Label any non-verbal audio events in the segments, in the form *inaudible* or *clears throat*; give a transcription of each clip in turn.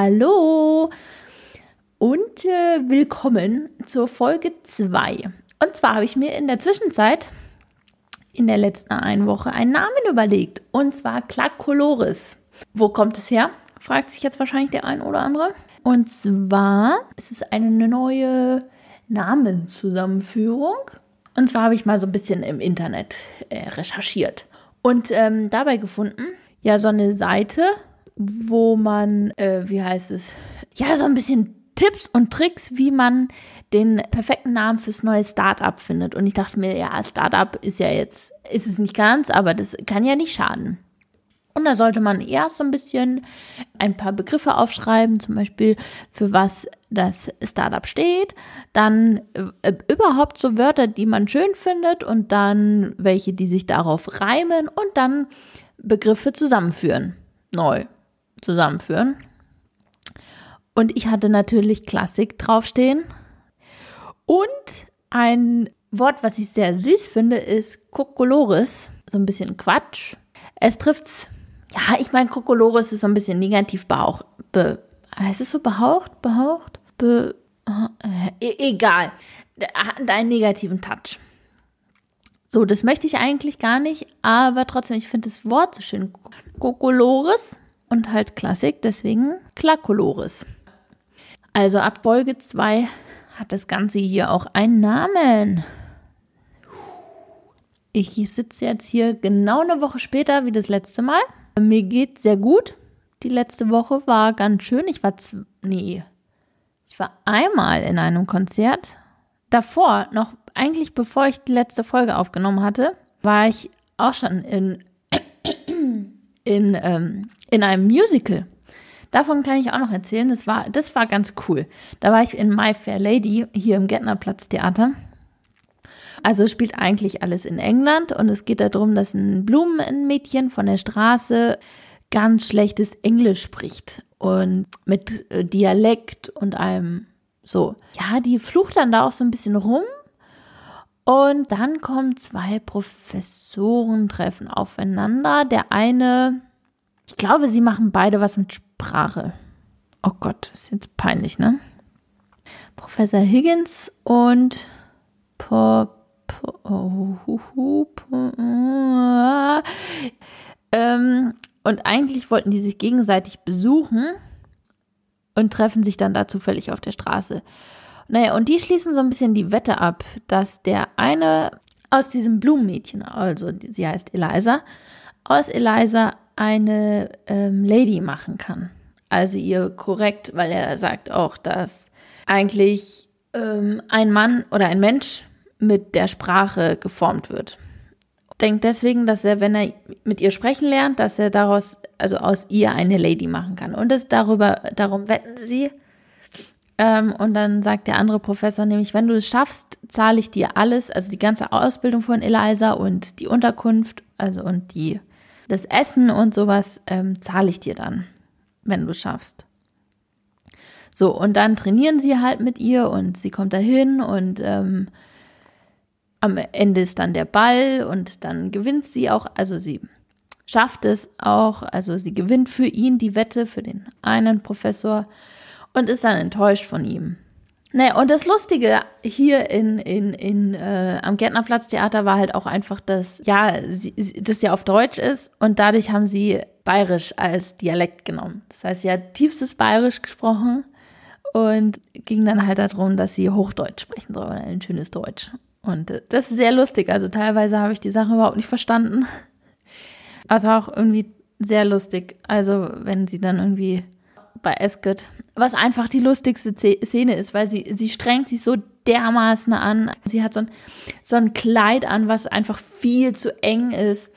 Hallo und äh, willkommen zur Folge 2. Und zwar habe ich mir in der Zwischenzeit, in der letzten einen Woche, einen Namen überlegt. Und zwar Clacoloris. Wo kommt es her? Fragt sich jetzt wahrscheinlich der ein oder andere. Und zwar ist es eine neue Namenszusammenführung. Und zwar habe ich mal so ein bisschen im Internet äh, recherchiert und ähm, dabei gefunden, ja, so eine Seite, wo man, äh, wie heißt es, ja, so ein bisschen Tipps und Tricks, wie man den perfekten Namen fürs neue Startup findet. Und ich dachte mir, ja, Startup ist ja jetzt, ist es nicht ganz, aber das kann ja nicht schaden. Und da sollte man erst so ein bisschen ein paar Begriffe aufschreiben, zum Beispiel für was das Startup steht, dann äh, überhaupt so Wörter, die man schön findet und dann welche, die sich darauf reimen und dann Begriffe zusammenführen, neu zusammenführen. Und ich hatte natürlich Klassik draufstehen. Und ein Wort, was ich sehr süß finde, ist Kokolores. So ein bisschen Quatsch. Es trifft's. Ja, ich meine, Kokolores ist so ein bisschen negativ behaucht. Be, heißt es so behaucht? Behaucht? Be, äh, e, egal. Hat einen negativen Touch. So, das möchte ich eigentlich gar nicht, aber trotzdem, ich finde das Wort so schön. Kokolores und halt Klassik, deswegen Klakolores. Also ab Folge 2 hat das Ganze hier auch einen Namen. Ich sitze jetzt hier genau eine Woche später wie das letzte Mal. Mir geht sehr gut. Die letzte Woche war ganz schön. Ich war nee, ich war einmal in einem Konzert. Davor, noch eigentlich bevor ich die letzte Folge aufgenommen hatte, war ich auch schon in *clears throat* in, ähm, in einem Musical. Davon kann ich auch noch erzählen. Das war, das war ganz cool. Da war ich in My Fair Lady hier im Gärtnerplatz Theater. Also spielt eigentlich alles in England und es geht darum, dass ein Blumenmädchen von der Straße ganz schlechtes Englisch spricht und mit äh, Dialekt und einem so. Ja, die flucht dann da auch so ein bisschen rum und dann kommen zwei Professoren treffen aufeinander. Der eine, ich glaube, sie machen beide was mit Sprache. Oh Gott, ist jetzt peinlich, ne? Professor Higgins und po, po, oh, hu, hu, po, uh, ähm, und eigentlich wollten die sich gegenseitig besuchen und treffen sich dann da zufällig auf der Straße. Naja, und die schließen so ein bisschen die Wette ab, dass der eine aus diesem Blumenmädchen, also sie heißt Eliza, aus Eliza eine ähm, Lady machen kann. Also ihr korrekt, weil er sagt auch, dass eigentlich ähm, ein Mann oder ein Mensch mit der Sprache geformt wird. Denkt deswegen, dass er, wenn er mit ihr sprechen lernt, dass er daraus, also aus ihr eine Lady machen kann. Und das darüber, darum wetten sie. Ähm, und dann sagt der andere Professor nämlich, wenn du es schaffst, zahle ich dir alles, also die ganze Ausbildung von Eliza und die Unterkunft, also und die das Essen und sowas ähm, zahle ich dir dann, wenn du schaffst. So, und dann trainieren sie halt mit ihr und sie kommt dahin und ähm, am Ende ist dann der Ball und dann gewinnt sie auch, also sie schafft es auch, also sie gewinnt für ihn die Wette, für den einen Professor und ist dann enttäuscht von ihm. Naja, und das Lustige hier in, in, in, äh, am Gärtnerplatztheater war halt auch einfach, dass, ja, sie, das ja auf Deutsch ist und dadurch haben sie Bayerisch als Dialekt genommen. Das heißt, sie hat tiefstes Bayerisch gesprochen und ging dann halt darum, dass sie Hochdeutsch sprechen soll, ein schönes Deutsch. Und äh, das ist sehr lustig. Also teilweise habe ich die Sache überhaupt nicht verstanden. Also auch irgendwie sehr lustig. Also wenn sie dann irgendwie bei Esket, was einfach die lustigste Szene ist, weil sie, sie strengt sich so dermaßen an. Sie hat so ein, so ein Kleid an, was einfach viel zu eng ist.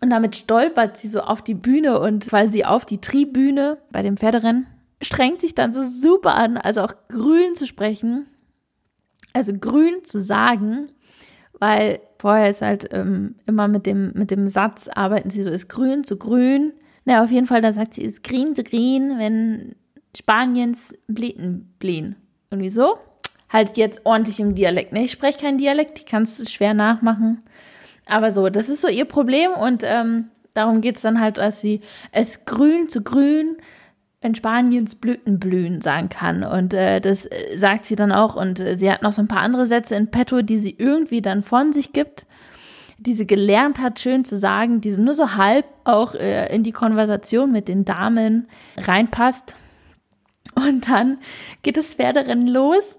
Und damit stolpert sie so auf die Bühne und weil sie auf die Tribüne bei dem Pferderennen strengt sich dann so super an, also auch grün zu sprechen, also grün zu sagen, weil vorher ist halt ähm, immer mit dem, mit dem Satz arbeiten sie so, ist grün zu grün na, auf jeden Fall, da sagt sie, ist green to green, wenn Spaniens Blüten blühen. Irgendwie so. Halt jetzt ordentlich im Dialekt. Ne? Ich spreche keinen Dialekt, ich kann es schwer nachmachen. Aber so, das ist so ihr Problem und ähm, darum geht es dann halt, dass sie es grün zu grün in Spaniens Blüten blühen sagen kann. Und äh, das äh, sagt sie dann auch. Und äh, sie hat noch so ein paar andere Sätze in petto, die sie irgendwie dann von sich gibt, die sie gelernt hat, schön zu sagen, die nur so halb auch äh, in die Konversation mit den Damen reinpasst. Und dann geht das Pferderennen los.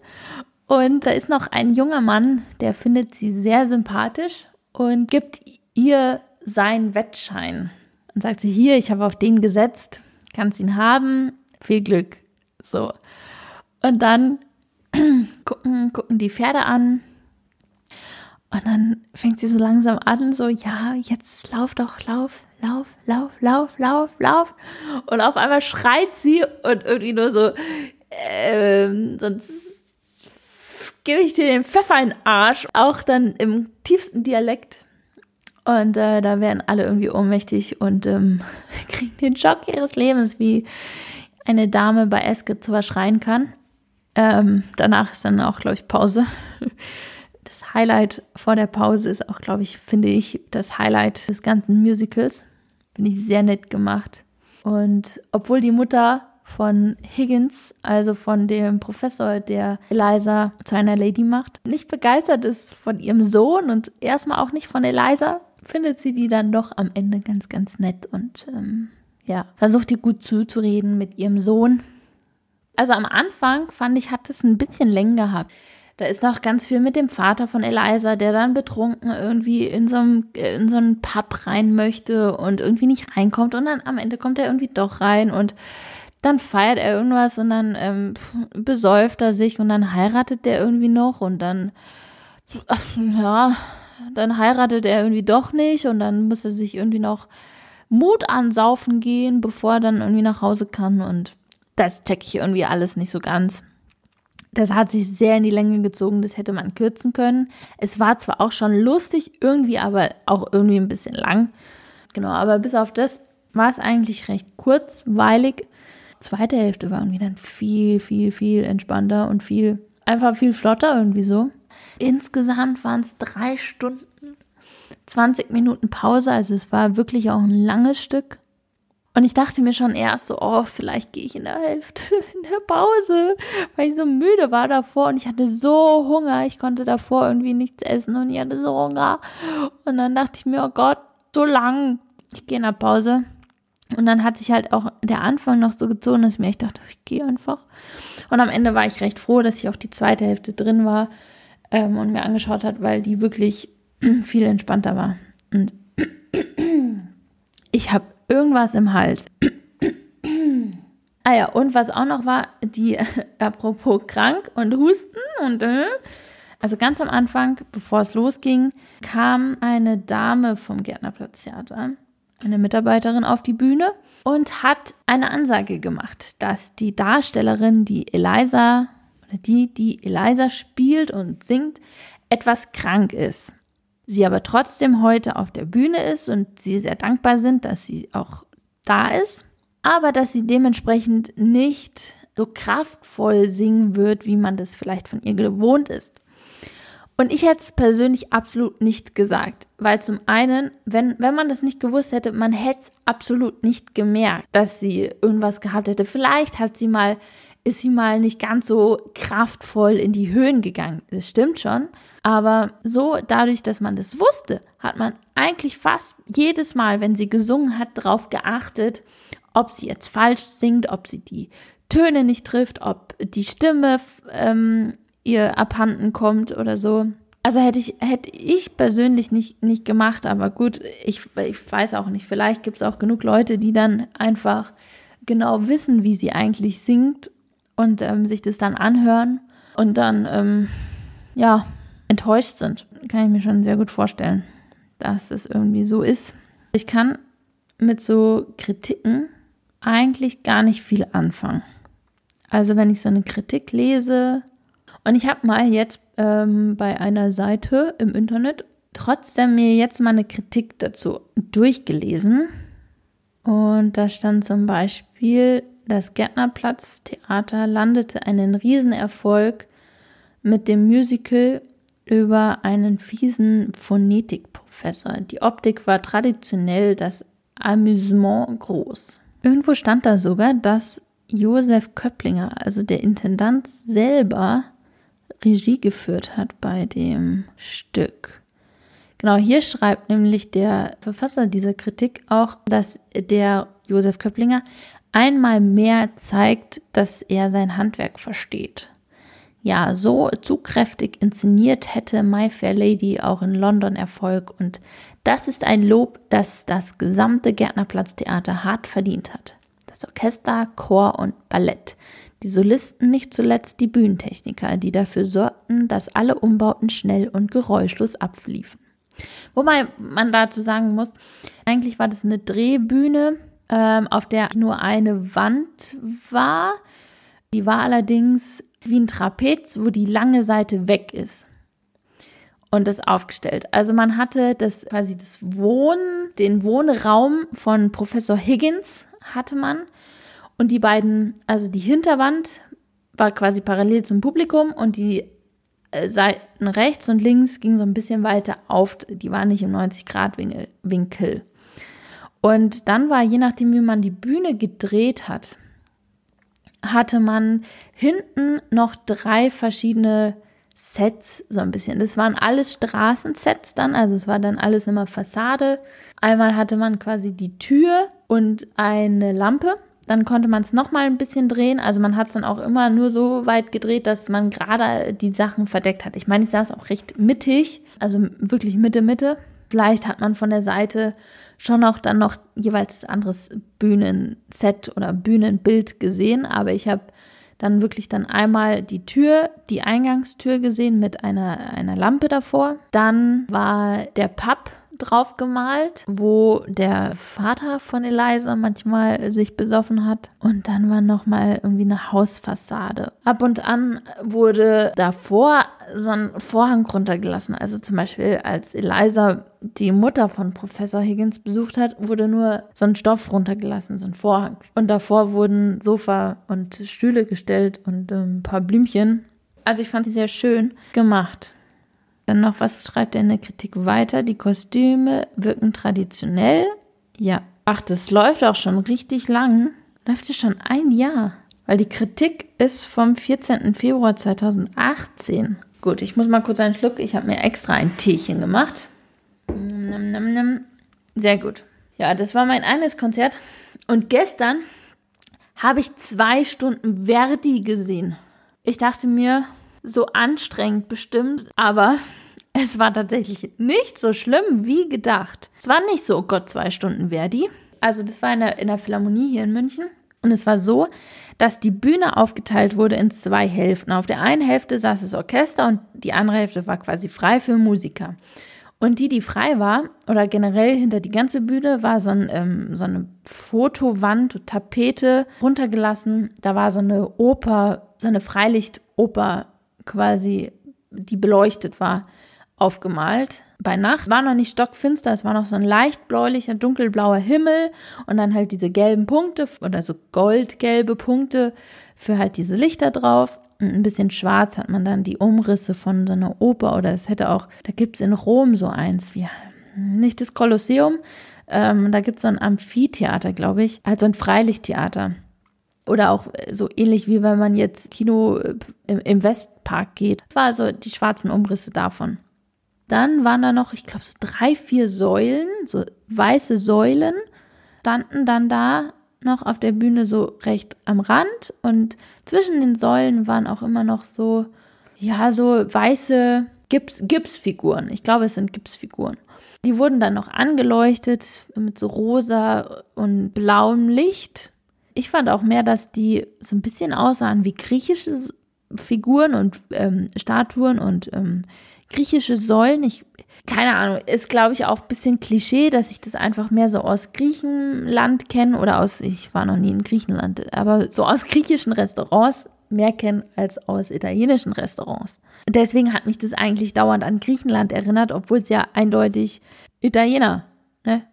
Und da ist noch ein junger Mann, der findet sie sehr sympathisch und gibt ihr seinen Wettschein. Und sagt sie, hier, ich habe auf den gesetzt kannst ihn haben, viel Glück. So. Und dann *clears throat* gucken, gucken die Pferde an. Und dann fängt sie so langsam an, so, ja, jetzt lauf doch, lauf, lauf, lauf, lauf, lauf, lauf. Und auf einmal schreit sie und irgendwie nur so, ähm, sonst gebe ich dir den Pfeffer in den Arsch. Auch dann im tiefsten Dialekt. Und äh, da werden alle irgendwie ohnmächtig und ähm, *laughs* kriegen den Schock ihres Lebens, wie eine Dame bei Eske zwar schreien kann. Ähm, danach ist dann auch, glaube ich, Pause. *laughs* Das Highlight vor der Pause ist auch, glaube ich, finde ich, das Highlight des ganzen Musicals. Finde ich sehr nett gemacht. Und obwohl die Mutter von Higgins, also von dem Professor, der Eliza zu einer Lady macht, nicht begeistert ist von ihrem Sohn und erstmal auch nicht von Eliza, findet sie die dann doch am Ende ganz, ganz nett und ähm, ja, versucht ihr gut zuzureden mit ihrem Sohn. Also am Anfang fand ich, hat es ein bisschen Längen gehabt. Da ist noch ganz viel mit dem Vater von Eliza, der dann betrunken irgendwie in so, einem, in so einen Pub rein möchte und irgendwie nicht reinkommt. Und dann am Ende kommt er irgendwie doch rein und dann feiert er irgendwas und dann ähm, besäuft er sich und dann heiratet der irgendwie noch und dann, *laughs* ja, dann heiratet er irgendwie doch nicht und dann muss er sich irgendwie noch Mut ansaufen gehen, bevor er dann irgendwie nach Hause kann und das check ich irgendwie alles nicht so ganz. Das hat sich sehr in die Länge gezogen, das hätte man kürzen können. Es war zwar auch schon lustig, irgendwie aber auch irgendwie ein bisschen lang. Genau, aber bis auf das war es eigentlich recht kurzweilig. Zweite Hälfte war irgendwie dann viel, viel, viel entspannter und viel, einfach viel flotter irgendwie so. Insgesamt waren es drei Stunden, 20 Minuten Pause, also es war wirklich auch ein langes Stück. Und ich dachte mir schon erst so, oh, vielleicht gehe ich in der Hälfte *laughs* in der Pause, weil ich so müde war davor und ich hatte so Hunger. Ich konnte davor irgendwie nichts essen und ich hatte so Hunger. Und dann dachte ich mir, oh Gott, so lang. Ich gehe in der Pause. Und dann hat sich halt auch der Anfang noch so gezogen, dass ich mir echt dachte, ich gehe einfach. Und am Ende war ich recht froh, dass ich auch die zweite Hälfte drin war ähm, und mir angeschaut hat, weil die wirklich *clears throat* viel entspannter war. Und *clears throat* ich habe irgendwas im Hals. ah ja, und was auch noch war, die, *laughs* apropos krank und Husten und, äh, also ganz am Anfang, bevor es losging, kam eine Dame vom Gärtnerplatztheater, eine Mitarbeiterin auf die Bühne und hat eine Ansage gemacht, dass die Darstellerin, die Eliza die, die Eliza spielt und singt, etwas krank ist. Sie aber trotzdem heute auf der Bühne ist und sie sehr dankbar sind, dass sie auch da ist, aber dass sie dementsprechend nicht so kraftvoll singen wird, wie man das vielleicht von ihr gewohnt ist. Und ich hätte es persönlich absolut nicht gesagt, weil zum einen, wenn, wenn man das nicht gewusst hätte, man hätte es absolut nicht gemerkt, dass sie irgendwas gehabt hätte. Vielleicht hat sie mal ist sie mal nicht ganz so kraftvoll in die Höhen gegangen. Das stimmt schon. Aber so, dadurch, dass man das wusste, hat man eigentlich fast jedes Mal, wenn sie gesungen hat, darauf geachtet, ob sie jetzt falsch singt, ob sie die Töne nicht trifft, ob die Stimme ähm, ihr abhanden kommt oder so. Also hätte ich, hätte ich persönlich nicht, nicht gemacht, aber gut, ich, ich weiß auch nicht. Vielleicht gibt es auch genug Leute, die dann einfach genau wissen, wie sie eigentlich singt und ähm, sich das dann anhören und dann, ähm, ja, enttäuscht sind. Kann ich mir schon sehr gut vorstellen, dass es irgendwie so ist. Ich kann mit so Kritiken eigentlich gar nicht viel anfangen. Also wenn ich so eine Kritik lese und ich habe mal jetzt ähm, bei einer Seite im Internet trotzdem mir jetzt mal eine Kritik dazu durchgelesen. Und da stand zum Beispiel, das Gärtnerplatz-Theater landete einen Riesenerfolg mit dem Musical über einen fiesen Phonetikprofessor. Die Optik war traditionell das Amüsement groß. Irgendwo stand da sogar, dass Josef Köpplinger, also der Intendant selber, Regie geführt hat bei dem Stück. Genau, hier schreibt nämlich der Verfasser dieser Kritik auch, dass der Josef Köpplinger einmal mehr zeigt, dass er sein Handwerk versteht. Ja, so zugkräftig inszeniert hätte My Fair Lady auch in London Erfolg und das ist ein Lob, das das gesamte Gärtnerplatztheater hart verdient hat. Das Orchester, Chor und Ballett, die Solisten, nicht zuletzt die Bühnentechniker, die dafür sorgten, dass alle Umbauten schnell und geräuschlos abliefen. Wobei man dazu sagen muss, eigentlich war das eine Drehbühne, ähm, auf der nur eine Wand war. Die war allerdings wie ein Trapez, wo die lange Seite weg ist und das aufgestellt. Also man hatte das quasi das Wohnen, den Wohnraum von Professor Higgins hatte man und die beiden, also die Hinterwand war quasi parallel zum Publikum und die äh, Seiten rechts und links ging so ein bisschen weiter auf, die waren nicht im 90 Grad Winkel. Und dann war, je nachdem, wie man die Bühne gedreht hat, hatte man hinten noch drei verschiedene Sets, so ein bisschen. Das waren alles Straßensets dann, also es war dann alles immer Fassade. Einmal hatte man quasi die Tür und eine Lampe. Dann konnte man es nochmal ein bisschen drehen. Also man hat es dann auch immer nur so weit gedreht, dass man gerade die Sachen verdeckt hat. Ich meine, ich saß auch recht mittig, also wirklich Mitte, Mitte. Vielleicht hat man von der Seite schon auch dann noch jeweils anderes Bühnenset oder Bühnenbild gesehen, aber ich habe dann wirklich dann einmal die Tür, die Eingangstür gesehen mit einer, einer Lampe davor. Dann war der Pub drauf gemalt, wo der Vater von Eliza manchmal sich besoffen hat. Und dann war noch mal irgendwie eine Hausfassade. Ab und an wurde davor so ein Vorhang runtergelassen. Also zum Beispiel, als Eliza die Mutter von Professor Higgins besucht hat, wurde nur so ein Stoff runtergelassen, so ein Vorhang. Und davor wurden Sofa und Stühle gestellt und ähm, ein paar Blümchen. Also ich fand sie sehr schön gemacht. Dann noch, was schreibt er in der Kritik weiter? Die Kostüme wirken traditionell. Ja. Ach, das läuft auch schon richtig lang. Läuft es schon ein Jahr. Weil die Kritik ist vom 14. Februar 2018. Gut, ich muss mal kurz einen Schluck. Ich habe mir extra ein Teechen gemacht. Sehr gut. Ja, das war mein eines Konzert. Und gestern habe ich zwei Stunden Verdi gesehen. Ich dachte mir, so anstrengend bestimmt, aber es war tatsächlich nicht so schlimm wie gedacht. Es war nicht so, oh Gott, zwei Stunden Verdi. Also das war in der, in der Philharmonie hier in München. Und es war so, dass die Bühne aufgeteilt wurde in zwei Hälften. Auf der einen Hälfte saß das Orchester und die andere Hälfte war quasi frei für Musiker. Und die, die frei war, oder generell hinter die ganze Bühne, war so, ein, ähm, so eine Fotowand, Tapete runtergelassen. Da war so eine Oper, so eine Freilichtoper quasi, die beleuchtet war, aufgemalt. Bei Nacht war noch nicht stockfinster, es war noch so ein leicht bläulicher, dunkelblauer Himmel und dann halt diese gelben Punkte oder so goldgelbe Punkte für halt diese Lichter drauf. Und ein bisschen schwarz hat man dann die Umrisse von so einer Oper oder es hätte auch, da gibt es in Rom so eins, wie nicht das Kolosseum, ähm, da gibt es so ein Amphitheater, glaube ich, also ein Freilichttheater. Oder auch äh, so ähnlich wie wenn man jetzt Kino äh, im, Westpark geht. Das war also die schwarzen Umrisse davon. Dann waren da noch, ich glaube, so drei, vier Säulen, so weiße Säulen, standen dann da noch auf der Bühne so recht am Rand und zwischen den Säulen waren auch immer noch so, ja, so weiße Gips, Gipsfiguren. Ich glaube, es sind Gipsfiguren. Die wurden dann noch angeleuchtet mit so rosa und blauem Licht ich fand auch mehr, dass die so ein bisschen aussahen wie griechische Figuren und ähm, Statuen und ähm, griechische Säulen. Ich, keine Ahnung, ist glaube ich auch ein bisschen Klischee, dass ich das einfach mehr so aus Griechenland kenne oder aus, ich war noch nie in Griechenland, aber so aus *laughs* griechischen Restaurants mehr kenne als aus italienischen Restaurants. Deswegen hat mich das eigentlich dauernd an Griechenland erinnert, obwohl es ja eindeutig Italiener, ne?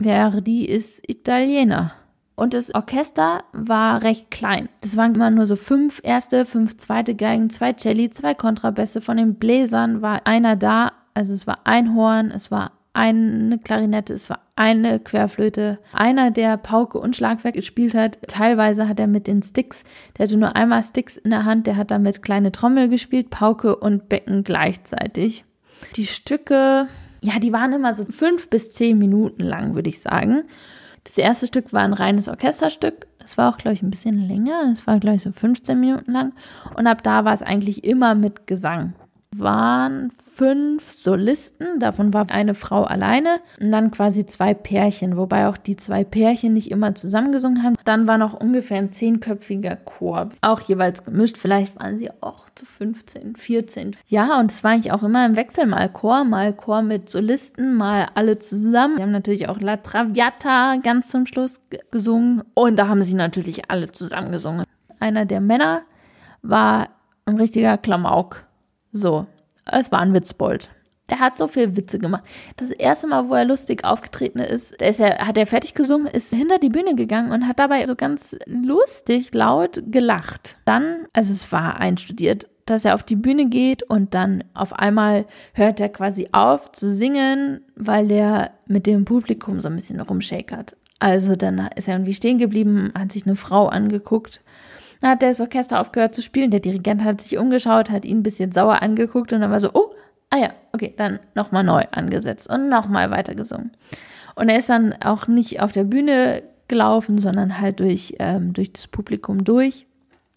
Verdi ist Italiener. Und das Orchester war recht klein. Das waren immer nur so fünf erste, fünf zweite Geigen, zwei Celli, zwei Kontrabässe. Von den Bläsern war einer da. Also es war ein Horn, es war eine Klarinette, es war eine Querflöte. Einer, der Pauke und Schlagwerk gespielt hat, teilweise hat er mit den Sticks, der hatte nur einmal Sticks in der Hand, der hat damit kleine Trommel gespielt, Pauke und Becken gleichzeitig. Die Stücke, ja, die waren immer so fünf bis zehn Minuten lang, würde ich sagen. Das erste Stück war ein reines Orchesterstück. Das war auch, glaube ich, ein bisschen länger. Das war, glaube ich, so 15 Minuten lang. Und ab da war es eigentlich immer mit Gesang. Waren fünf Solisten, davon war eine Frau alleine und dann quasi zwei Pärchen, wobei auch die zwei Pärchen nicht immer zusammengesungen haben. Dann war noch ungefähr ein zehnköpfiger Chor, auch jeweils gemischt. Vielleicht waren sie auch zu 15, 14. Ja, und es war eigentlich auch immer im Wechsel, mal Chor, mal Chor mit Solisten, mal alle zusammen. Wir haben natürlich auch La Traviata ganz zum Schluss gesungen und da haben sie natürlich alle zusammen gesungen. Einer der Männer war ein richtiger Klamauk. So, es war ein Witzbold. Der hat so viel Witze gemacht. Das erste Mal, wo er lustig aufgetreten ist, ist er, hat er fertig gesungen, ist hinter die Bühne gegangen und hat dabei so ganz lustig laut gelacht. Dann, also es war einstudiert, dass er auf die Bühne geht und dann auf einmal hört er quasi auf zu singen, weil er mit dem Publikum so ein bisschen rumschäkert. Also dann ist er irgendwie stehen geblieben, hat sich eine Frau angeguckt dann hat das Orchester aufgehört zu spielen. Der Dirigent hat sich umgeschaut, hat ihn ein bisschen sauer angeguckt und dann war so, oh, ah ja, okay, dann nochmal neu angesetzt und nochmal weitergesungen. Und er ist dann auch nicht auf der Bühne gelaufen, sondern halt durch, ähm, durch das Publikum durch.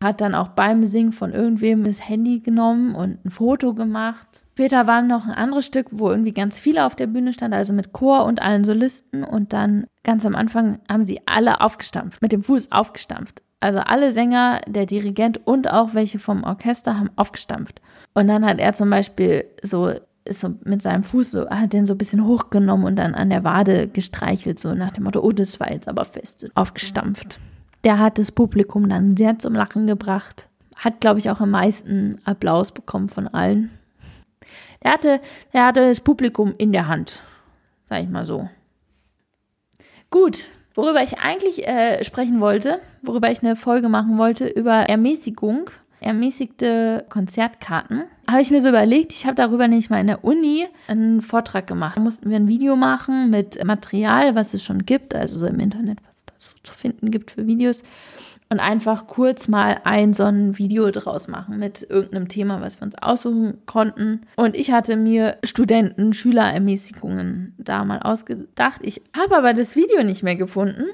Hat dann auch beim Singen von irgendwem das Handy genommen und ein Foto gemacht. Später war noch ein anderes Stück, wo irgendwie ganz viele auf der Bühne standen, also mit Chor und allen Solisten. Und dann ganz am Anfang haben sie alle aufgestampft, mit dem Fuß aufgestampft. Also alle Sänger, der Dirigent und auch welche vom Orchester haben aufgestampft. Und dann hat er zum Beispiel so, so mit seinem Fuß so, hat den so ein bisschen hochgenommen und dann an der Wade gestreichelt, so nach dem Motto, oh, das war jetzt aber fest, aufgestampft. Der hat das Publikum dann sehr zum Lachen gebracht. Hat, glaube ich, auch am meisten Applaus bekommen von allen. Der hatte, der hatte das Publikum in der Hand, sag ich mal so. Gut, Worüber ich eigentlich äh, sprechen wollte, worüber ich eine Folge machen wollte, über Ermäßigung, ermäßigte Konzertkarten, habe ich mir so überlegt, ich habe darüber nämlich mal in der Uni einen Vortrag gemacht. Da mussten wir ein Video machen mit Material, was es schon gibt, also so im Internet, was es dazu zu finden gibt für Videos und einfach kurz mal ein so ein Video draus machen mit irgendeinem Thema, was wir uns aussuchen konnten. Und ich hatte mir Studenten, Schülerermäßigungen da mal ausgedacht. Ich habe aber das Video nicht mehr gefunden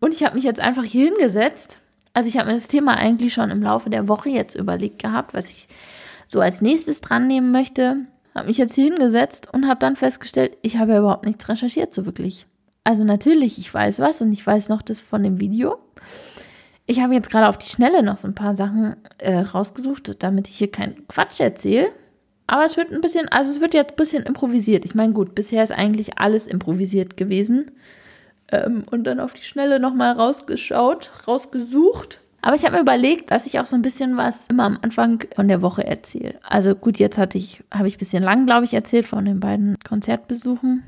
und ich habe mich jetzt einfach hier hingesetzt. Also ich habe mir das Thema eigentlich schon im Laufe der Woche jetzt überlegt gehabt, was ich so als nächstes dran nehmen möchte. Habe mich jetzt hier hingesetzt und habe dann festgestellt, ich habe ja überhaupt nichts recherchiert so wirklich. Also natürlich, ich weiß was und ich weiß noch das von dem Video. Ich habe jetzt gerade auf die Schnelle noch so ein paar Sachen äh, rausgesucht, damit ich hier keinen Quatsch erzähle. Aber es wird ein bisschen, also es wird jetzt ein bisschen improvisiert. Ich meine, gut, bisher ist eigentlich alles improvisiert gewesen. Ähm, und dann auf die Schnelle nochmal rausgeschaut, rausgesucht. Aber ich habe mir überlegt, dass ich auch so ein bisschen was immer am Anfang von der Woche erzähle. Also gut, jetzt hatte ich, habe ich ein bisschen lang, glaube ich, erzählt von den beiden Konzertbesuchen.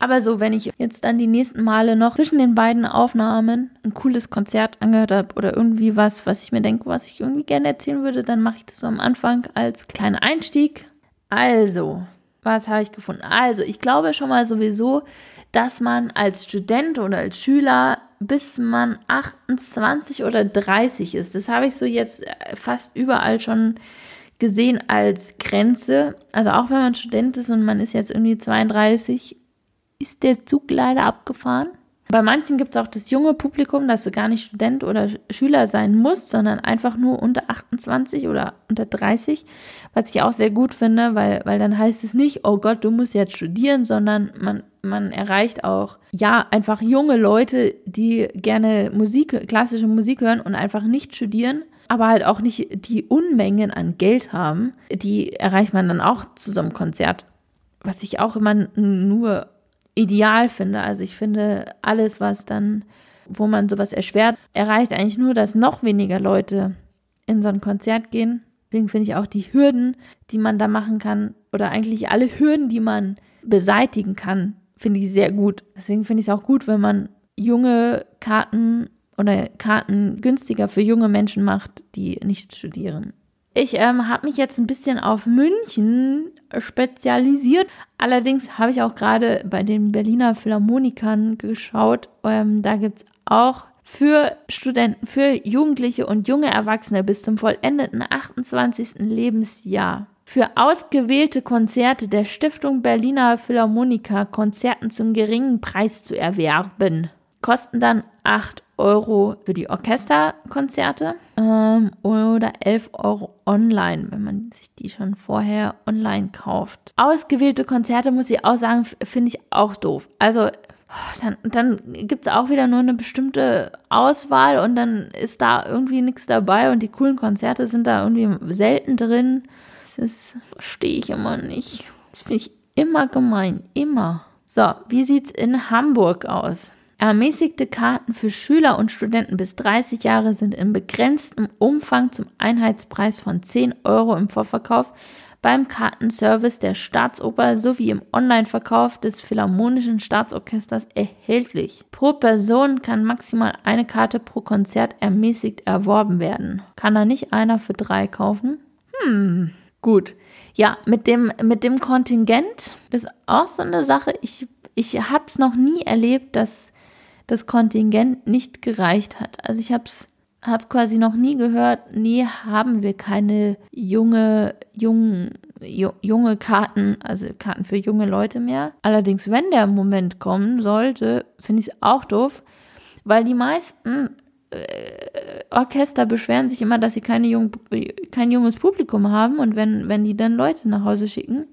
Aber so, wenn ich jetzt dann die nächsten Male noch zwischen den beiden Aufnahmen ein cooles Konzert angehört habe oder irgendwie was, was ich mir denke, was ich irgendwie gerne erzählen würde, dann mache ich das so am Anfang als kleinen Einstieg. Also, was habe ich gefunden? Also, ich glaube schon mal sowieso, dass man als Student oder als Schüler bis man 28 oder 30 ist, das habe ich so jetzt äh, fast überall schon gesehen als Grenze. Also auch wenn man Student ist und man ist jetzt irgendwie 32 ist der Zug leider abgefahren. Bei manchen gibt es auch das junge Publikum, dass du gar nicht Student oder Schüler sein musst, sondern einfach nur unter 28 oder unter 30, was ich auch sehr gut finde, weil, weil dann heißt es nicht, oh Gott, du musst jetzt studieren, sondern man, man erreicht auch, ja, einfach junge Leute, die gerne Musik, klassische Musik hören und einfach nicht studieren, aber halt auch nicht die Unmengen an Geld haben. Die erreicht man dann auch zu so einem Konzert, was ich auch immer nur ideal finde. Also ich finde, alles, was dann, wo man sowas erschwert, erreicht eigentlich nur, dass noch weniger Leute in so ein Konzert gehen. Deswegen finde ich auch die Hürden, die man da machen kann, oder eigentlich alle Hürden, die man beseitigen kann, finde ich sehr gut. Deswegen finde ich es auch gut, wenn man junge Karten oder Karten günstiger für junge Menschen macht, die nicht studieren. Ich ähm, habe mich jetzt ein bisschen auf München spezialisiert. Allerdings habe ich auch gerade bei den Berliner Philharmonikern geschaut. Ähm, da gibt es auch für Studenten, für Jugendliche und junge Erwachsene bis zum vollendeten 28. Lebensjahr für ausgewählte Konzerte der Stiftung Berliner Philharmoniker Konzerten zum geringen Preis zu erwerben. Kosten dann 8 Euro für die Orchesterkonzerte ähm, oder 11 Euro online, wenn man sich die schon vorher online kauft. Ausgewählte Konzerte, muss ich auch sagen, finde ich auch doof. Also dann, dann gibt es auch wieder nur eine bestimmte Auswahl und dann ist da irgendwie nichts dabei und die coolen Konzerte sind da irgendwie selten drin. Das verstehe ich immer nicht. Das finde ich immer gemein. Immer. So, wie sieht es in Hamburg aus? Ermäßigte Karten für Schüler und Studenten bis 30 Jahre sind in begrenztem Umfang zum Einheitspreis von 10 Euro im Vorverkauf beim Kartenservice der Staatsoper sowie im Online-Verkauf des Philharmonischen Staatsorchesters erhältlich. Pro Person kann maximal eine Karte pro Konzert ermäßigt erworben werden. Kann da nicht einer für drei kaufen? Hm, gut. Ja, mit dem, mit dem Kontingent ist auch so eine Sache. Ich, ich habe es noch nie erlebt, dass das Kontingent nicht gereicht hat. Also ich habe es habe quasi noch nie gehört, nee, haben wir keine junge, jungen, junge Karten, also Karten für junge Leute mehr. Allerdings, wenn der Moment kommen sollte, finde ich es auch doof, weil die meisten äh, Orchester beschweren sich immer, dass sie keine jung, kein junges Publikum haben und wenn, wenn die dann Leute nach Hause schicken,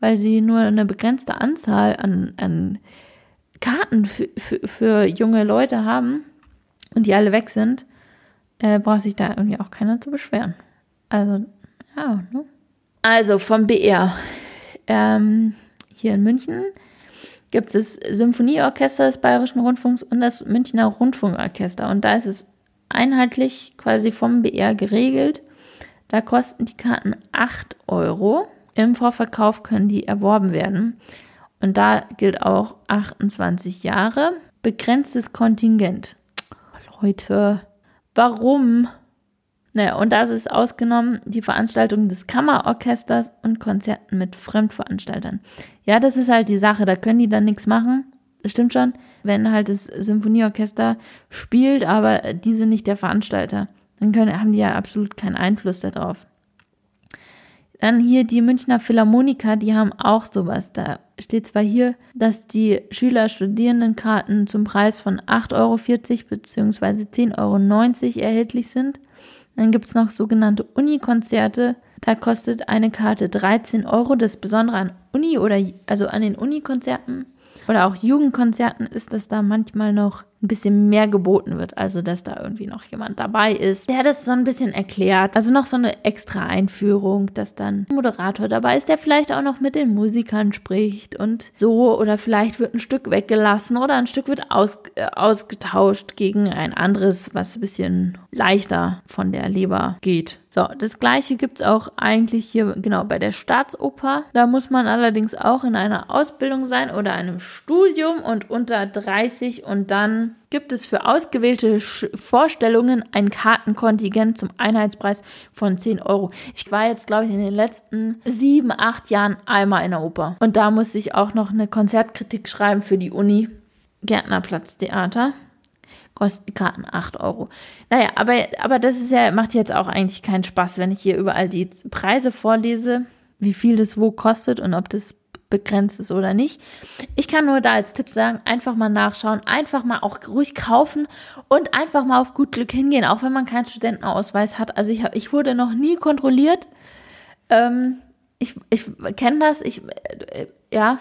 weil sie nur eine begrenzte Anzahl an, an Karten für, für, für junge Leute haben und die alle weg sind, äh, braucht sich da irgendwie auch keiner zu beschweren. Also, ja, ne? Also vom BR. Ähm, hier in München gibt es das Symphonieorchester des Bayerischen Rundfunks und das Münchner Rundfunkorchester. Und da ist es einheitlich quasi vom BR geregelt. Da kosten die Karten 8 Euro. Im Vorverkauf können die erworben werden. Und da gilt auch 28 Jahre. Begrenztes Kontingent. Leute, Warum? Naja, und das ist ausgenommen die Veranstaltung des Kammerorchesters und Konzerten mit Fremdveranstaltern. Ja, das ist halt die Sache, da können die dann nichts machen. Das stimmt schon, wenn halt das Symphonieorchester spielt, aber diese nicht der Veranstalter. Dann können, haben die ja absolut keinen Einfluss darauf. Dann hier die Münchner Philharmoniker, die haben auch sowas. Da steht zwar hier, dass die Schüler-Studierendenkarten zum Preis von 8,40 Euro bzw. 10,90 Euro erhältlich sind. Dann gibt es noch sogenannte Uni-Konzerte. Da kostet eine Karte 13 Euro. Das Besondere an Uni oder also an den Uni-Konzerten oder auch Jugendkonzerten ist, dass da manchmal noch ein bisschen mehr geboten wird. Also, dass da irgendwie noch jemand dabei ist, der das so ein bisschen erklärt. Also noch so eine extra Einführung, dass dann ein Moderator dabei ist, der vielleicht auch noch mit den Musikern spricht und so. Oder vielleicht wird ein Stück weggelassen oder ein Stück wird aus, äh, ausgetauscht gegen ein anderes, was ein bisschen leichter von der Leber geht. So, das gleiche gibt es auch eigentlich hier genau bei der Staatsoper. Da muss man allerdings auch in einer Ausbildung sein oder einem Studium und unter 30 und dann gibt es für ausgewählte Vorstellungen ein Kartenkontingent zum Einheitspreis von 10 Euro. Ich war jetzt, glaube ich, in den letzten sieben, acht Jahren einmal in der Oper. Und da musste ich auch noch eine Konzertkritik schreiben für die Uni. Gärtnerplatztheater. Kosten die Karten 8 Euro. Naja, aber, aber das ist ja, macht jetzt auch eigentlich keinen Spaß, wenn ich hier überall die Preise vorlese, wie viel das wo kostet und ob das begrenzt ist oder nicht. Ich kann nur da als Tipp sagen, einfach mal nachschauen, einfach mal auch ruhig kaufen und einfach mal auf gut Glück hingehen, auch wenn man keinen Studentenausweis hat. Also ich, hab, ich wurde noch nie kontrolliert. Ähm, ich ich kenne das, ich, äh, ja,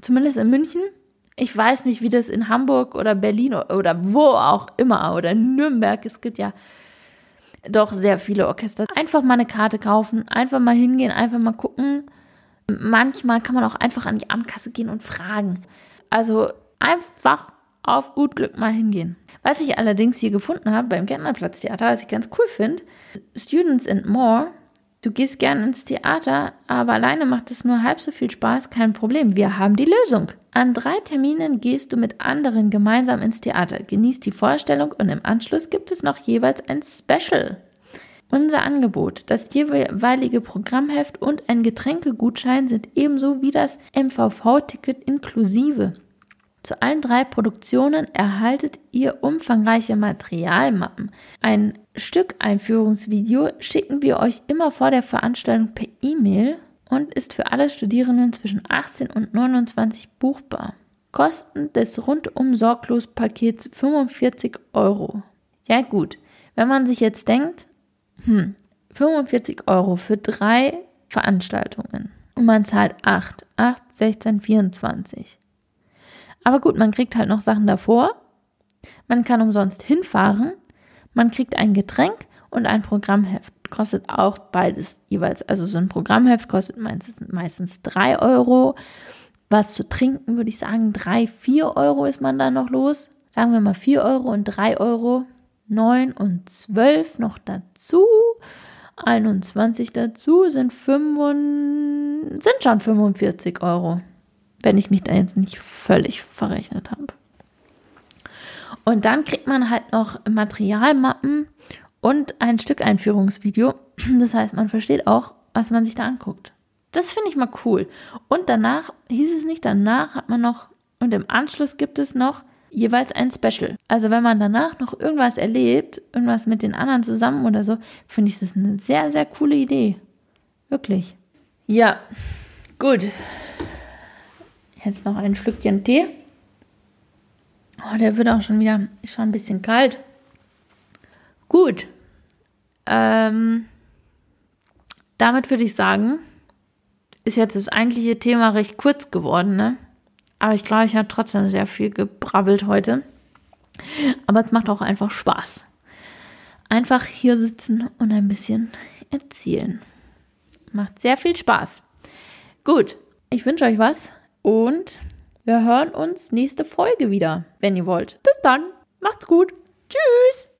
zumindest in München. Ich weiß nicht, wie das in Hamburg oder Berlin oder wo auch immer oder Nürnberg, es gibt ja doch sehr viele Orchester. Einfach mal eine Karte kaufen, einfach mal hingehen, einfach mal gucken Manchmal kann man auch einfach an die Abendkasse gehen und fragen. Also einfach auf gut Glück mal hingehen. Was ich allerdings hier gefunden habe beim Gärtnerplatztheater, was ich ganz cool finde, Students and More. Du gehst gern ins Theater, aber alleine macht es nur halb so viel Spaß, kein Problem. Wir haben die Lösung. An drei Terminen gehst du mit anderen gemeinsam ins Theater, genießt die Vorstellung und im Anschluss gibt es noch jeweils ein Special. Unser Angebot, das jeweilige Programmheft und ein Getränkegutschein sind ebenso wie das MVV-Ticket inklusive. Zu allen drei Produktionen erhaltet ihr umfangreiche Materialmappen. Ein Stück-Einführungsvideo schicken wir euch immer vor der Veranstaltung per E-Mail und ist für alle Studierenden zwischen 18 und 29 buchbar. Kosten des rundum sorglos Pakets 45 Euro. Ja gut, wenn man sich jetzt denkt, hm, 45 Euro für drei Veranstaltungen und man zahlt 8, 8, 16, 24. Aber gut, man kriegt halt noch Sachen davor. Man kann umsonst hinfahren. Man kriegt ein Getränk und ein Programmheft. Kostet auch beides jeweils. Also so ein Programmheft kostet meistens, meistens 3 Euro. Was zu trinken würde ich sagen, 3, 4 Euro ist man da noch los. Sagen wir mal 4 Euro und 3 Euro. 9 und 12 noch dazu. 21 dazu sind, 5, sind schon 45 Euro wenn ich mich da jetzt nicht völlig verrechnet habe. Und dann kriegt man halt noch Materialmappen und ein Stück Einführungsvideo. Das heißt, man versteht auch, was man sich da anguckt. Das finde ich mal cool. Und danach hieß es nicht, danach hat man noch, und im Anschluss gibt es noch jeweils ein Special. Also wenn man danach noch irgendwas erlebt, irgendwas mit den anderen zusammen oder so, finde ich das eine sehr, sehr coole Idee. Wirklich. Ja, gut. Jetzt noch ein Schlückchen Tee. Oh, der wird auch schon wieder, ist schon ein bisschen kalt. Gut. Ähm, damit würde ich sagen, ist jetzt das eigentliche Thema recht kurz geworden, ne? Aber ich glaube, ich habe trotzdem sehr viel gebrabbelt heute. Aber es macht auch einfach Spaß. Einfach hier sitzen und ein bisschen erzählen. Macht sehr viel Spaß. Gut, ich wünsche euch was. Und wir hören uns nächste Folge wieder, wenn ihr wollt. Bis dann. Macht's gut. Tschüss.